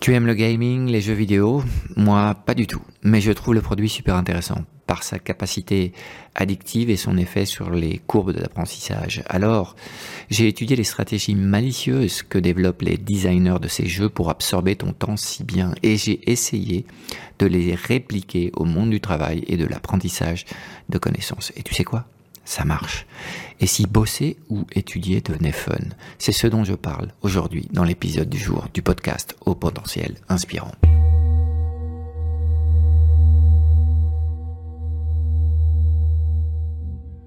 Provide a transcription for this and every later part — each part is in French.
Tu aimes le gaming, les jeux vidéo? Moi, pas du tout. Mais je trouve le produit super intéressant par sa capacité addictive et son effet sur les courbes de l'apprentissage. Alors, j'ai étudié les stratégies malicieuses que développent les designers de ces jeux pour absorber ton temps si bien et j'ai essayé de les répliquer au monde du travail et de l'apprentissage de connaissances. Et tu sais quoi? Ça marche. Et si bosser ou étudier devenait fun C'est ce dont je parle aujourd'hui dans l'épisode du jour du podcast au potentiel inspirant.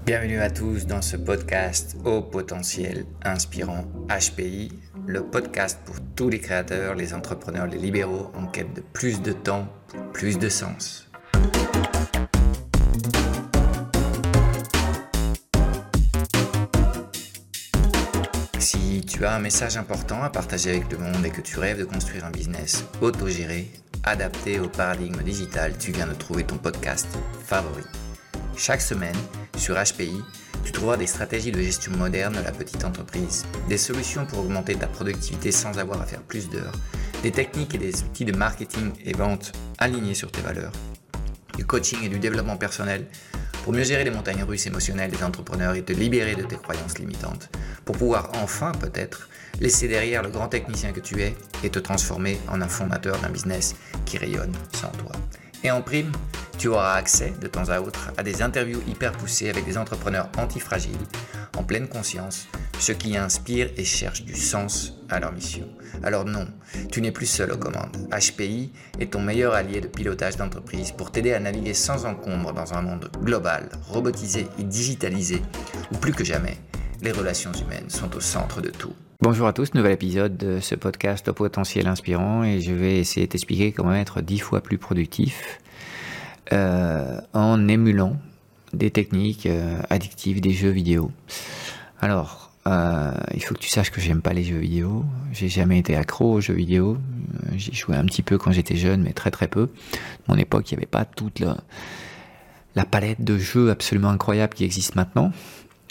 Bienvenue à tous dans ce podcast au potentiel inspirant HPI, le podcast pour tous les créateurs, les entrepreneurs, les libéraux en quête de plus de temps, plus de sens. Tu as un message important à partager avec le monde et que tu rêves de construire un business autogéré, adapté au paradigme digital, tu viens de trouver ton podcast favori. Chaque semaine, sur HPI, tu trouveras des stratégies de gestion moderne de la petite entreprise, des solutions pour augmenter ta productivité sans avoir à faire plus d'heures, des techniques et des outils de marketing et vente alignés sur tes valeurs, du coaching et du développement personnel pour mieux gérer les montagnes russes émotionnelles des entrepreneurs et te libérer de tes croyances limitantes, pour pouvoir enfin peut-être laisser derrière le grand technicien que tu es et te transformer en un fondateur d'un business qui rayonne sans toi. Et en prime, tu auras accès de temps à autre à des interviews hyper poussées avec des entrepreneurs antifragiles, en pleine conscience, ceux qui inspirent et cherchent du sens à leur mission. Alors non, tu n'es plus seul aux commandes. HPI est ton meilleur allié de pilotage d'entreprise pour t'aider à naviguer sans encombre dans un monde global, robotisé et digitalisé, où plus que jamais, les relations humaines sont au centre de tout. Bonjour à tous, nouvel épisode de ce podcast au potentiel inspirant et je vais essayer de t'expliquer comment être dix fois plus productif euh, en émulant des techniques euh, addictives des jeux vidéo. Alors, euh, il faut que tu saches que j'aime pas les jeux vidéo. J'ai jamais été accro aux jeux vidéo. J'ai joué un petit peu quand j'étais jeune, mais très très peu. À mon époque, il n'y avait pas toute la, la, palette de jeux absolument incroyable qui existe maintenant.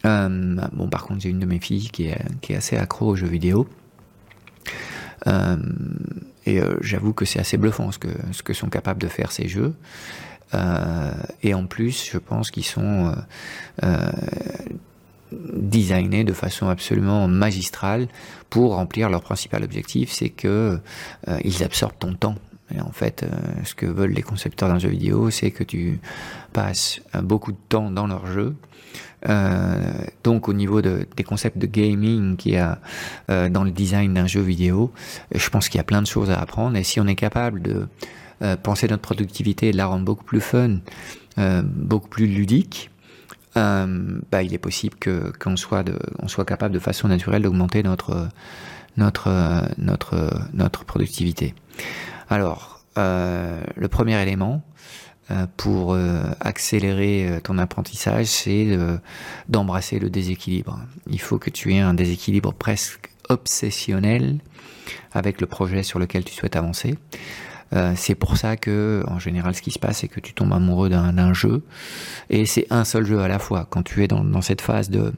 Euh, bon, par contre, j'ai une de mes filles qui est, assez accro aux jeux vidéo. Euh, et euh, j'avoue que c'est assez bluffant ce que, ce que sont capables de faire ces jeux. Et en plus, je pense qu'ils sont designés de façon absolument magistrale pour remplir leur principal objectif, c'est que ils absorbent ton temps. En fait, euh, ce que veulent les concepteurs d'un jeu vidéo, c'est que tu passes euh, beaucoup de temps dans leur jeu. Euh, donc au niveau de, des concepts de gaming qu'il y a dans le design d'un jeu vidéo, je pense qu'il y a plein de choses à apprendre. Et si on est capable de penser notre productivité et de la rendre beaucoup plus fun, beaucoup plus ludique, bah, il est possible qu'on soit soit capable de façon naturelle d'augmenter notre productivité. Alors, euh, le premier élément euh, pour euh, accélérer ton apprentissage, c'est d'embrasser le déséquilibre. Il faut que tu aies un déséquilibre presque obsessionnel avec le projet sur lequel tu souhaites avancer. C'est pour ça que, en général, ce qui se passe, c'est que tu tombes amoureux d'un jeu, et c'est un seul jeu à la fois. Quand tu es dans cette phase de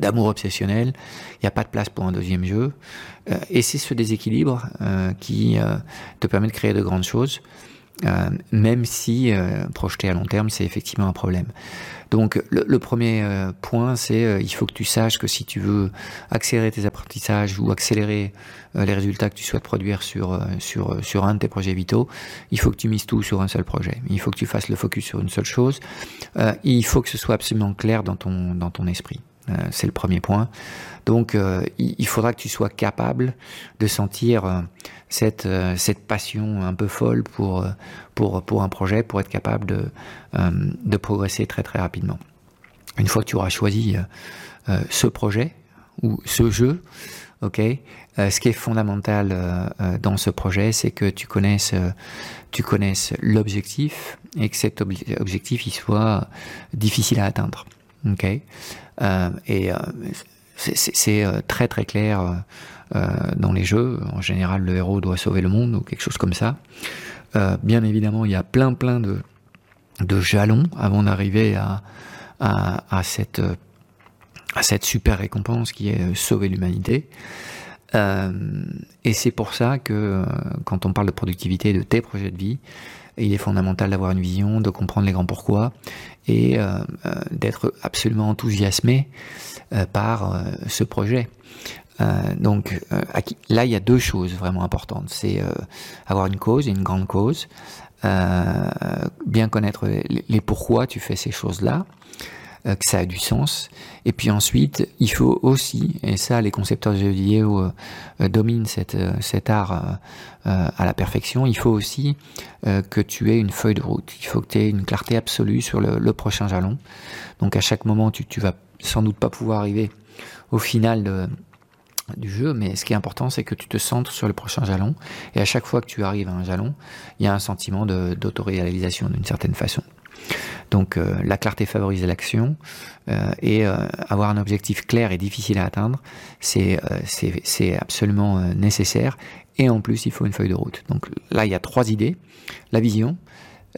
d'amour obsessionnel, il n'y a pas de place pour un deuxième jeu, euh, et c'est ce déséquilibre euh, qui euh, te permet de créer de grandes choses, euh, même si projeté à long terme, c'est effectivement un problème. Donc le, le premier euh, point, c'est euh, il faut que tu saches que si tu veux accélérer tes apprentissages ou accélérer euh, les résultats que tu souhaites produire sur, sur, sur un de tes projets vitaux, il faut que tu mises tout sur un seul projet. Il faut que tu fasses le focus sur une seule chose. il faut que ce soit absolument clair dans ton, dans ton esprit. Euh, c'est le premier point. Donc, euh, il faudra que tu sois capable de sentir euh, cette, passion un peu folle pour, un projet, pour être capable de, progresser très très rapidement. Une fois que tu auras choisi ce projet ou ce jeu, ok, ce qui est fondamental dans ce projet, c'est que tu connaisses, l'objectif et que cet objectif il soit difficile à atteindre. Ok, euh, et euh, c'est euh, très très clair dans les jeux. En général, le héros doit sauver le monde ou quelque chose comme ça. bien évidemment, il y a plein plein de, de jalons avant d'arriver à, à, cette, à cette super récompense qui est sauver l'humanité. et c'est pour ça que quand on parle de productivité de tes projets de vie, il est fondamental d'avoir une vision, de comprendre les grands pourquoi et d'être absolument enthousiasmé par ce projet. donc là, il y a deux choses vraiment importantes. C'est avoir une cause, une grande cause, euh, bien connaître les, pourquoi tu fais ces choses-là, euh, que ça a du sens. Et puis ensuite, il faut aussi, et ça les concepteurs de jeux vidéo euh, dominent cette, cet art à la perfection, il faut aussi que tu aies une feuille de route, il faut que tu aies une clarté absolue sur le, prochain jalon. Donc à chaque moment, tu, tu vas sans doute pas pouvoir arriver au final du jeu, mais ce qui est important, c'est que tu te centres sur le prochain jalon, et à chaque fois que tu arrives à un jalon, il y a un sentiment d'autoréalisation d'une certaine façon. Donc euh, la clarté favorise l'action, euh, et euh, avoir un objectif clair et difficile à atteindre, c'est absolument nécessaire, et en plus il faut une feuille de route. Donc là, il y a trois idées. La vision,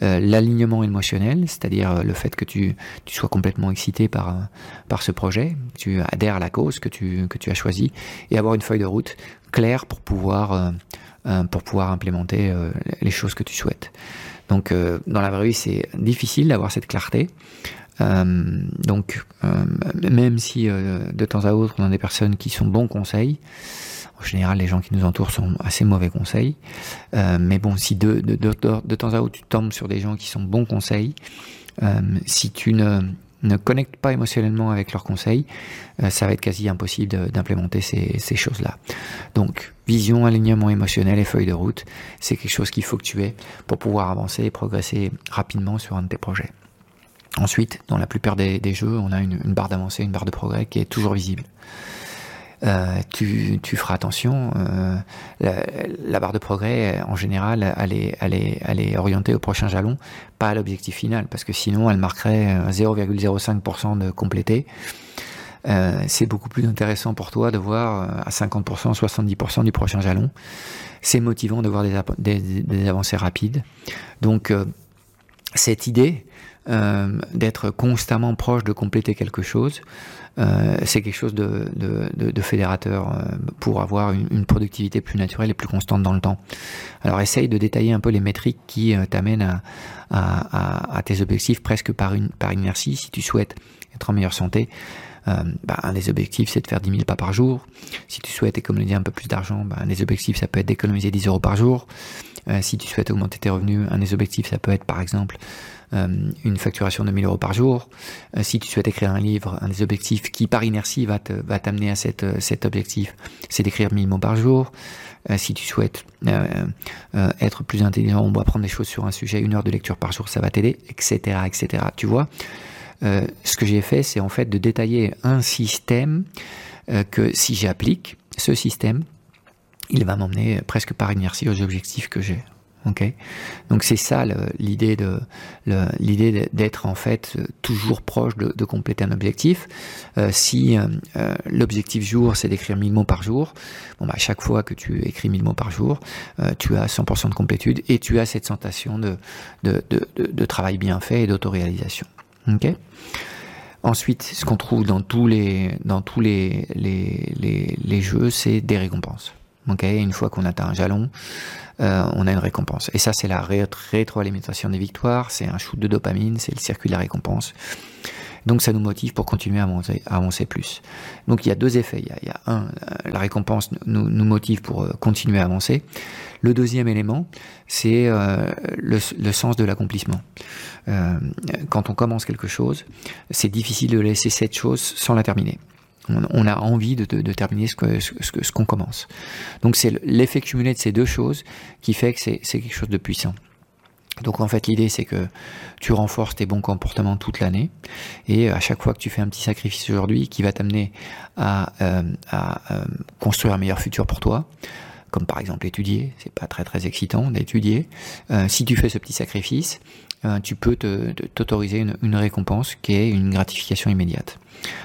l'alignement émotionnel, c'est-à-dire le fait que tu, sois complètement excité par, par ce projet, tu adhères à la cause que tu, que tu as choisi, et avoir une feuille de route claire pour pouvoir, pour pouvoir implémenter les choses que tu souhaites. Donc dans la vraie vie, c'est difficile d'avoir cette clarté. donc même si de temps à autre on a des personnes qui sont bons conseils, en général, les gens qui nous entourent sont assez mauvais conseils. Euh, mais bon, si de, temps à autre tu tombes sur des gens qui sont bons conseils, euh, si tu ne, ne connectes pas émotionnellement avec leurs conseils, euh, ça va être quasi impossible d'implémenter ces, choses-là. Donc, vision, alignement émotionnel et feuille de route, c'est quelque chose qu'il faut que tu aies pour pouvoir avancer et progresser rapidement sur un de tes projets. Ensuite, dans la plupart des, jeux, on a une barre d'avancée, une barre de progrès qui est toujours visible. Euh, tu, feras attention. Euh, la, barre de progrès, en général, elle est, orientée au prochain jalon, pas à l'objectif final, parce que sinon, elle marquerait 0,05% de complété. Euh, c'est beaucoup plus intéressant pour toi de voir euh, à 50%, 70% du prochain jalon. C'est motivant de voir des, avancées rapides. Donc, euh, cette idée euh, d'être constamment proche de compléter quelque chose, euh, c'est quelque chose de, de, de, de fédérateur euh, pour avoir une, une, productivité plus naturelle et plus constante dans le temps. Alors essaye de détailler un peu les métriques qui euh, t'amènent à, à, à, à, tes objectifs presque par, une, par inertie. Si tu souhaites être en meilleure santé, euh, bah, un des objectifs c'est de faire 10 000 pas par jour. Si tu souhaites économiser un peu plus d'argent, bah, un des objectifs ça peut être d'économiser 10 euros par jour. Euh, si tu souhaites augmenter tes revenus, un des objectifs ça peut être par exemple une facturation de 1000 euros par jour. Si tu souhaites écrire un livre, un des objectifs qui par inertie va t'amener à euh, cet objectif, c'est d'écrire 1000 mots par jour. si tu souhaites être plus intelligent on va apprendre des choses sur un sujet, une heure de lecture par jour, ça va t'aider, etc., etc. Tu vois, ce que j'ai fait, c'est en fait de détailler un système que si j'applique ce système, il va m'emmener presque par inertie aux objectifs que j'ai. Donc c'est ça l'idée de l'idée d'être en fait toujours proche de, compléter un objectif. Euh, si euh, euh l'objectif jour c'est d'écrire 1000 mots par jour, bon bah chaque fois que tu écris 1000 mots par jour, euh, tu as 100% de complétude et tu as cette sensation de de, de, travail bien fait et d'autoréalisation. Ensuite, ce qu'on trouve dans tous les dans tous les, les, les jeux, c'est des récompenses. Une fois qu'on atteint un jalon, euh, on a une récompense. Et ça, c'est la rétroalimentation des victoires, c'est un shoot de dopamine, c'est le circuit de la récompense. Donc ça nous motive pour continuer à avancer, à avancer plus. Donc il y a deux effets. Il y a, un, euh, la récompense nous, motive pour euh, continuer à avancer. Le deuxième élément, c'est le, sens de l'accomplissement. Quand on commence quelque chose, c'est difficile de laisser cette chose sans la terminer on, a envie de, terminer ce qu'on ce, commence. Donc c'est l'effet cumulé de ces deux choses qui fait que c'est quelque chose de puissant. Donc en fait l'idée c'est que tu renforces tes bons comportements toute l'année et à chaque fois que tu fais un petit sacrifice aujourd'hui qui va t'amener à, euh, euh, construire un meilleur futur pour toi, comme par exemple étudier, c'est pas très très excitant d'étudier. Euh, si tu fais ce petit sacrifice, euh, tu peux t'autoriser une, récompense qui est une gratification immédiate.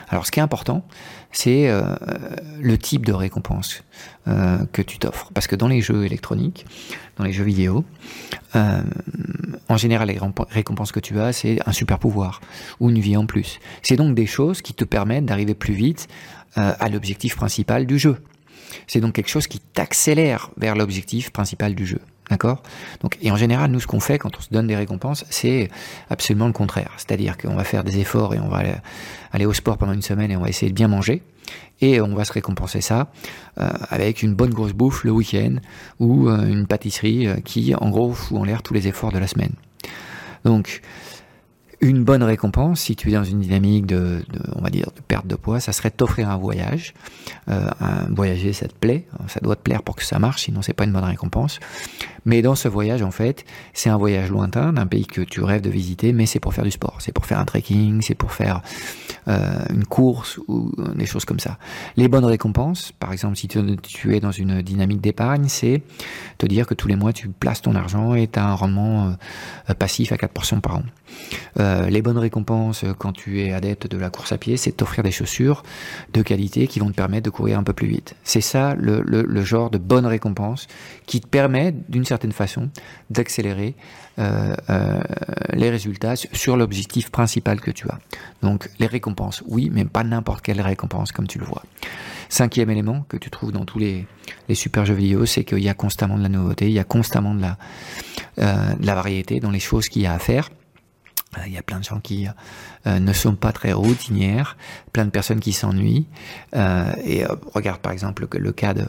Alors ce qui est important, c'est euh, le type de récompense euh, que tu t'offres. Parce que dans les jeux électroniques, dans les jeux vidéo, en général, les récompenses que tu as, c'est un super pouvoir ou une vie en plus. C'est donc des choses qui te permettent d'arriver plus vite à l'objectif principal du jeu. c'est donc quelque chose qui t'accélère vers l'objectif principal du jeu. D'accord? Donc, et en général, nous, ce qu'on fait quand on se donne des récompenses, c'est absolument le contraire. C'est-à-dire qu'on va faire des efforts et on va aller, au sport pendant une semaine et on va essayer de bien manger. Et on va se récompenser ça euh, avec une bonne grosse bouffe le week-end ou euh, une pâtisserie euh, qui, en gros, fout en l'air tous les efforts de la semaine. Donc, une bonne récompense, si tu es dans une dynamique de, on va dire, de perte de poids, ça serait t'offrir un voyage. Euh, un voyager, ça te plaît, ça doit te plaire pour que ça marche, sinon c'est pas une bonne récompense. Mais dans ce voyage, en fait, c'est un voyage lointain d'un pays que tu rêves de visiter, mais c'est pour faire du sport, c'est pour faire un trekking, c'est pour faire euh, une course ou des choses comme ça. Les bonnes récompenses, par exemple, si tu, es dans une dynamique d'épargne, c'est te dire que tous les mois tu places ton argent et tu as un rendement euh, passif à 4% par an. Euh, les bonnes récompenses euh, quand tu es adepte de la course à pied, c'est t'offrir des chaussures de qualité qui vont te permettre de courir un peu plus vite. C'est ça le, genre de bonne récompense qui te permet d'une certaine façon d'accélérer euh, les résultats sur l'objectif principal que tu as. Donc les récompenses, oui, mais pas n'importe quelle récompense comme tu le vois. Cinquième élément que tu trouves dans tous les, super jeux vidéo, c'est qu'il y a constamment de la nouveauté, il y a constamment de la, de la variété dans les choses qu'il y a à faire. Euh, il y a plein de gens qui euh, ne sont pas très routinières, plein de personnes qui s'ennuient. Euh, et regarde par exemple le cas de,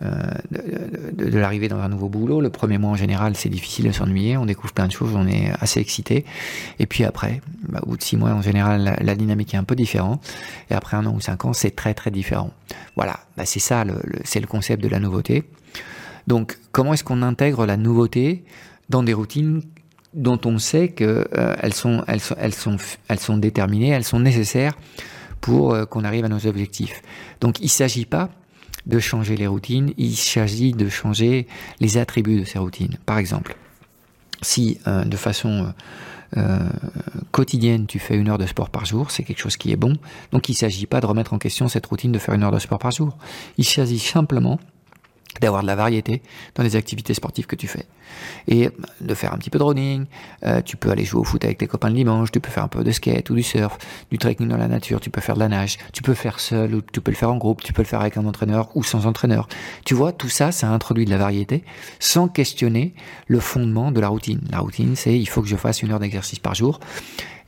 de, l'arrivée dans un nouveau boulot. Le premier mois en général, c'est difficile de s'ennuyer. On découvre plein de choses, on est assez excité. Et puis après, bah, au bout de six mois en général, la, dynamique est un peu différente. Et après un an ou cinq ans, c'est très très différent. Voilà, bah, c'est ça, c'est le concept de la nouveauté. Donc, comment est-ce qu'on intègre la nouveauté dans des routines dont on sait qu'elles euh, sont, elles sont, elles sont, elles sont déterminées, elles sont nécessaires pour euh, qu'on arrive à nos objectifs. Donc il ne s'agit pas de changer les routines, il s'agit de changer les attributs de ces routines. Par exemple, si euh, de façon quotidienne tu fais une heure de sport par jour, c'est quelque chose qui est bon. Donc il ne s'agit pas de remettre en question cette routine de faire une heure de sport par jour. Il s'agit simplement d'avoir de la variété dans les activités sportives que tu fais. Et de faire un petit peu de running, euh, tu peux aller jouer au foot avec tes copains le dimanche, tu peux faire un peu de skate ou du surf, du trekking dans la nature, tu peux faire de la nage, tu peux faire seul ou tu peux le faire en groupe, tu peux le faire avec un entraîneur ou sans entraîneur. Tu vois, tout ça, ça introduit de la variété sans questionner le fondement de la routine. La routine, c'est il faut que je fasse une heure d'exercice par jour.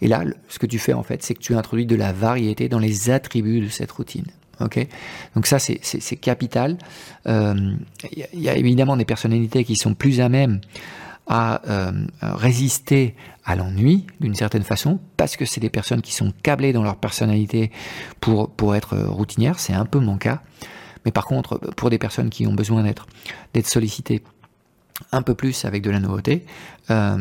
Et là, ce que tu fais en fait, c'est que tu introduis de la variété dans les attributs de cette routine. Ok, donc ça c'est capital. Il euh, y, a évidemment des personnalités qui sont plus à même à euh, résister à l'ennui d'une certaine façon parce que c'est des personnes qui sont câblées dans leur personnalité pour pour être routinières. C'est un peu mon cas. Mais par contre, pour des personnes qui ont besoin d'être sollicitées un peu plus avec de la nouveauté, euh,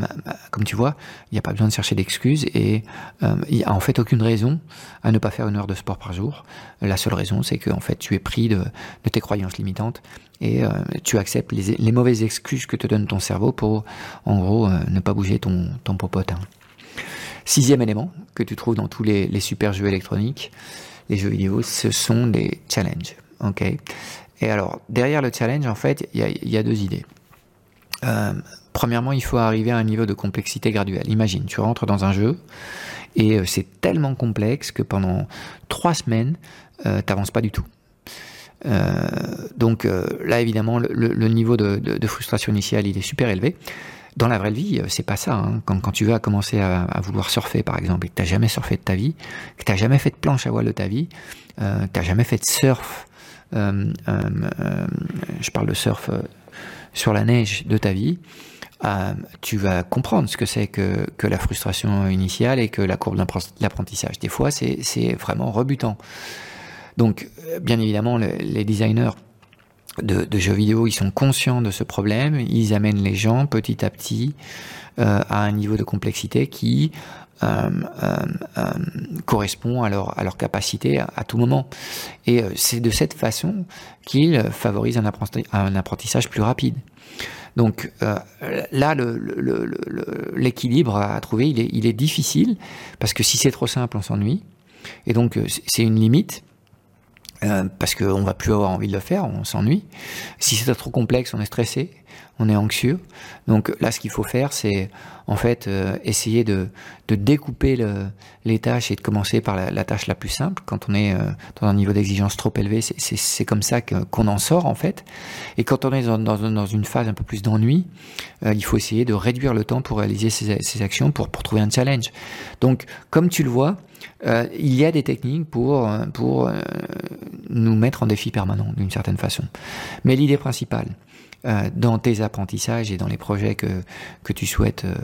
comme tu vois, il n'y a pas besoin de chercher d'excuses et euh, il n'y a en fait aucune raison à ne pas faire une heure de sport par jour. La seule raison, c'est que en fait, tu es pris de, tes croyances limitantes et euh, tu acceptes les, mauvaises excuses que te donne ton cerveau pour, en gros, ne pas bouger ton, ton popotin. Sixième élément que tu trouves dans tous les, super jeux électroniques, les jeux vidéo, ce sont des challenges. Ok? Et alors, derrière le challenge, en fait, il y a deux idées. Euh, premièrement, il faut arriver à un niveau de complexité graduelle. Imagine, tu rentres dans un jeu et euh, c'est tellement complexe que pendant trois semaines, euh, tu n'avances pas du tout. donc là, évidemment, le, niveau de, frustration initiale, il est super élevé. Dans la vraie vie, c'est pas ça. Hein. Quand, tu vas commencer à, vouloir surfer, par exemple, et que tu n'as jamais surfé de ta vie, que tu n'as jamais fait de planche à voile de ta vie, euh, tu n'as jamais fait de surf, je parle de surf sur la neige de ta vie, euh, tu vas comprendre ce que c'est que, que, la frustration initiale et que la courbe d'apprentissage. Des fois, c'est vraiment rebutant. Donc, euh, bien évidemment, les designers de, jeux vidéo, ils sont conscients de ce problème, ils amènent les gens petit à petit euh, à un niveau de complexité qui correspond à leur, à leur capacité à, tout moment. Et c'est de cette façon qu'ils favorisent un apprentissage plus rapide. Donc euh, là, l'équilibre à trouver, il est, il est, difficile, parce que si c'est trop simple, on s'ennuie. Et donc euh, c'est une limite. Euh, parce qu'on va plus avoir envie de le faire, on s'ennuie. Si c'est trop complexe, on est stressé, on est anxieux. Donc là, ce qu'il faut faire, c'est en fait euh, essayer de, de découper le, les tâches et de commencer par la, tâche la plus simple. Quand on est euh, dans un niveau d'exigence trop élevé, c'est comme ça qu'on en sort en fait. Et quand on est dans une phase un peu plus d'ennui, euh, il faut essayer de réduire le temps pour réaliser ces, ces actions, pour, pour trouver un challenge. Donc, comme tu le vois, euh, il y a des techniques pour, pour euh, nous mettre en défi permanent d'une certaine façon. Mais l'idée principale, euh, dans tes apprentissages et dans les projets que, que tu souhaites euh,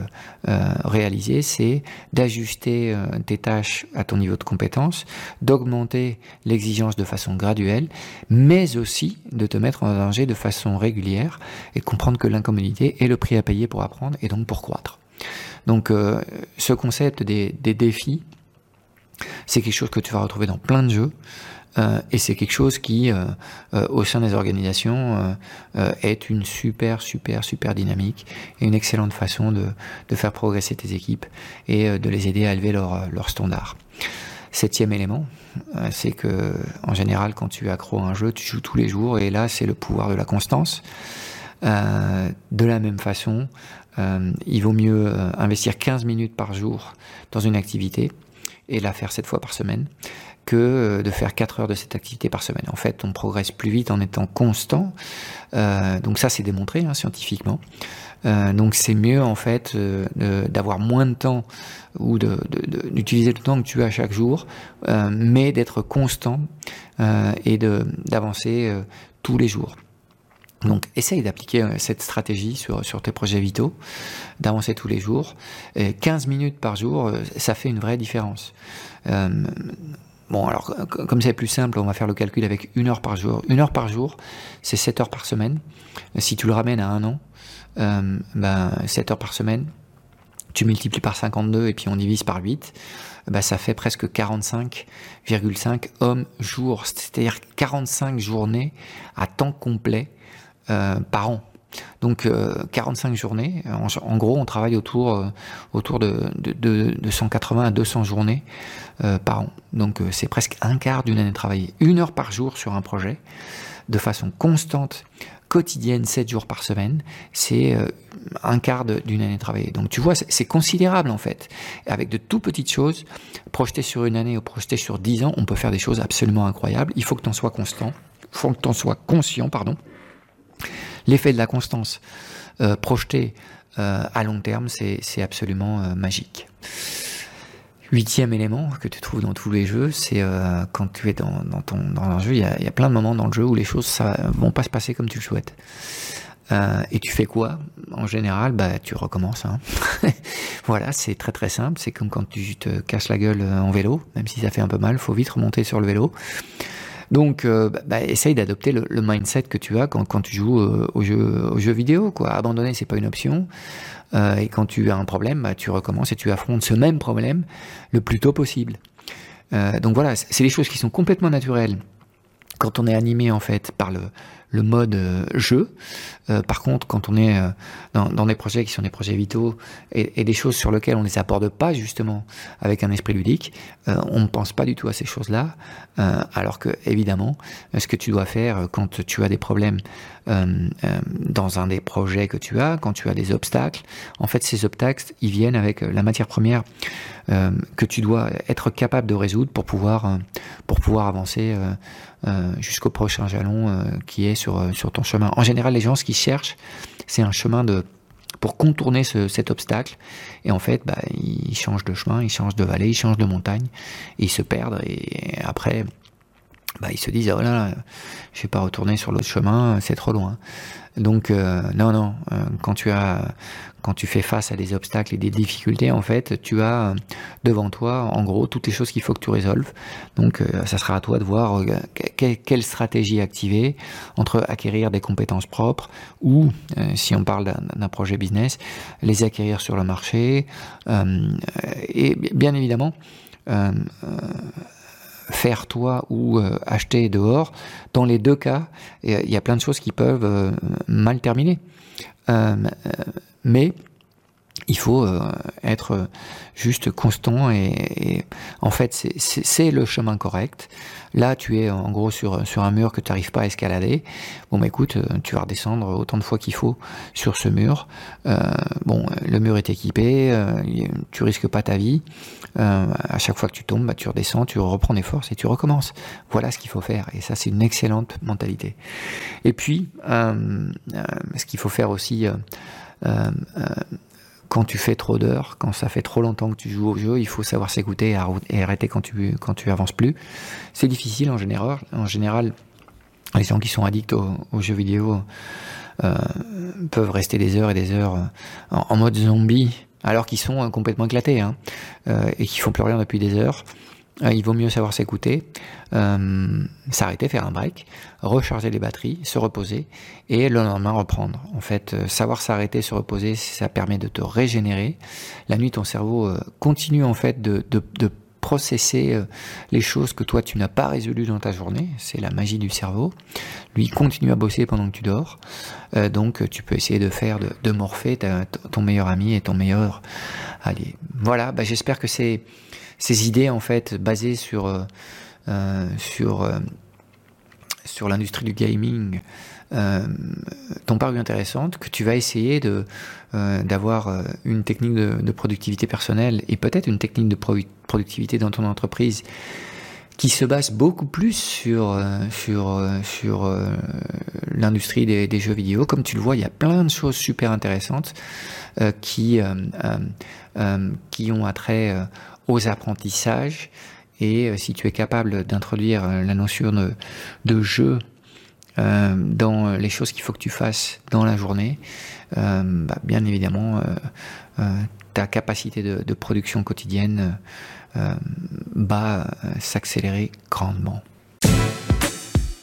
euh, réaliser, c'est d'ajuster euh, tes tâches à ton niveau de compétence, d'augmenter l'exigence de façon graduelle, mais aussi de te mettre en danger de façon régulière et comprendre que l'incommodité est le prix à payer pour apprendre et donc pour croître. Donc ce concept des défis, c'est quelque chose que tu vas retrouver dans plein de jeux. Euh, et c'est quelque chose qui, euh, euh, au sein des organisations, est une super, super, super dynamique et une excellente façon de, faire progresser tes équipes et de les aider à élever leur, leur standard. Septième élément, c'est que en général, quand tu accro à un jeu, tu joues tous les jours et là, c'est le pouvoir de la constance. de la même façon, il vaut mieux investir 15 minutes par jour dans une activité et la faire 7 fois par semaine que euh, de faire 4 heures de cette activité par semaine. En fait, on progresse plus vite en étant constant. Euh, donc ça, c'est démontré hein, scientifiquement. Euh, donc c'est mieux en fait d'avoir moins de temps ou d'utiliser le temps que tu as chaque jour, mais d'être constant et d'avancer tous les jours. Donc, essaye d'appliquer cette stratégie sur, sur tes projets vitaux, d'avancer tous les jours. Et 15 minutes par jour, ça fait une vraie différence. Euh, Bon, alors, comme c'est plus simple, on va faire le calcul avec une heure par jour. Une heure par jour, c'est 7 heures par semaine. Si tu le ramènes à un an, euh, ben, 7 heures par semaine, tu multiplies par 52 et puis on divise par 8, ben, ça fait presque 45,5 hommes jours, c'est-à-dire 45 journées à temps complet euh, par an. Donc euh, 45 journées, en, en, gros on travaille autour, euh, autour de, de, de, de, 180 à 200 journées euh, par an. Donc euh, c'est presque un quart d'une année travaillée. Une heure par jour sur un projet, de façon constante, quotidienne, 7 jours par semaine, c'est euh, un quart d'une année travaillée. Donc tu vois, c'est considérable en fait. Avec de tout petites choses, projetées sur une année ou projetées sur 10 ans, on peut faire des choses absolument incroyables. Il faut que tu en sois constant, il faut que tu sois conscient, pardon. L'effet de la constance euh, projetée euh, à long terme, c'est absolument euh, magique. Huitième élément que tu trouves dans tous les jeux, c'est quand tu es dans, dans, dans un jeu, il y, a, y, a, plein de moments dans le jeu où les choses ça vont pas se passer comme tu le souhaites. Et tu fais quoi? En général, bah, tu recommences. Hein. voilà, c'est très très simple. C'est comme quand tu te casses la gueule en vélo, même si ça fait un peu mal, faut vite remonter sur le vélo. Donc, euh, bah, essaye d'adopter le, mindset que tu as quand, tu joues euh, aux, jeux, vidéo. Quoi. Abandonner, c'est pas une option. Euh, et quand tu as un problème, bah, tu recommences et tu affrontes ce même problème le plus tôt possible. Donc voilà, c'est des choses qui sont complètement naturelles quand on est animé en fait par le, le mode euh, jeu. Euh, par contre, quand on est euh, dans, des projets qui sont des projets vitaux et, des choses sur lesquelles on ne les aborde pas justement avec un esprit ludique, on ne pense pas du tout à ces choses-là. Alors que évidemment, ce que tu dois faire quand tu as des problèmes dans un des projets que tu as, quand tu as des obstacles, en fait, ces obstacles, ils viennent avec la matière première que tu dois être capable de résoudre pour pouvoir pour pouvoir avancer jusqu'au prochain jalon qui est sur, sur ton chemin. En général, les gens, ce qu'ils cherchent, c'est un chemin de pour contourner ce, cet obstacle. Et en fait, bah, ils changent de chemin, ils changent de vallée, ils changent de montagne, et ils se perdent. Et après, bah, ils se disent, oh là là, je vais pas retourner sur l'autre chemin, c'est trop loin. Donc euh, non, non, euh, quand tu as, quand tu fais face à des obstacles et des difficultés, en fait, tu as euh, devant toi, en gros, toutes les choses qu'il faut que tu résolves. Donc ça sera à toi de voir que, quelle stratégie activer entre acquérir des compétences propres ou, si on parle d'un projet business, les acquérir sur le marché et bien évidemment faire toi ou euh, acheter dehors, dans les deux cas, il y a plein de choses qui peuvent euh, mal terminer. Euh, mais il faut euh, être juste constant et, en fait c'est le chemin correct. Là tu es en gros sur, un mur que tu n'arrives pas à escalader. Bon bah écoute, euh, tu vas redescendre autant de fois qu'il faut sur ce mur. Euh, bon, le mur est équipé, tu risques pas ta vie. à chaque fois que tu tombes, bah, tu redescends, tu reprends des forces et tu recommences. Voilà ce qu'il faut faire et ça c'est une excellente mentalité. Et puis ce qu'il faut faire aussi quand tu fais trop d'heures, quand ça fait trop longtemps que tu joues au jeu, il faut savoir s'écouter et arrêter quand tu, avances plus. C'est difficile en général. En général, les gens qui sont addicts aux, jeux vidéo euh, peuvent rester des heures et des heures en, mode zombie, alors qu'ils sont complètement éclatés hein, euh, et qui font plus rien depuis des heures. Euh, il vaut mieux savoir s'écouter, euh, s'arrêter, faire un break, recharger les batteries, se reposer et le lendemain reprendre. En fait, euh, savoir s'arrêter, se reposer, ça permet de te régénérer. La nuit, ton cerveau continue en fait de, de, de processer les choses que toi tu n'as pas résolues dans ta journée, c'est la magie du cerveau. Lui continue à bosser pendant que tu dors, donc tu peux essayer de faire de, de ton meilleur ami et ton meilleur allié. Voilà, bah, j'espère que c'est ces idées en fait basées sur euh, euh, sur euh, sur l'industrie du gaming t'ont paru intéressantes, que tu vas essayer de d'avoir une technique de, productivité personnelle et peut-être une technique de productivité dans ton entreprise qui se base beaucoup plus sur sur l'industrie des, des, jeux vidéo. Comme tu le vois, il y a plein de choses super intéressantes qui qui ont attrait aux apprentissages. Et euh, si tu es capable d'introduire euh, la notion de, jeu euh, dans les choses qu'il faut que tu fasses dans la journée, bah, bien évidemment, ta capacité de, production quotidienne va s'accélérer grandement.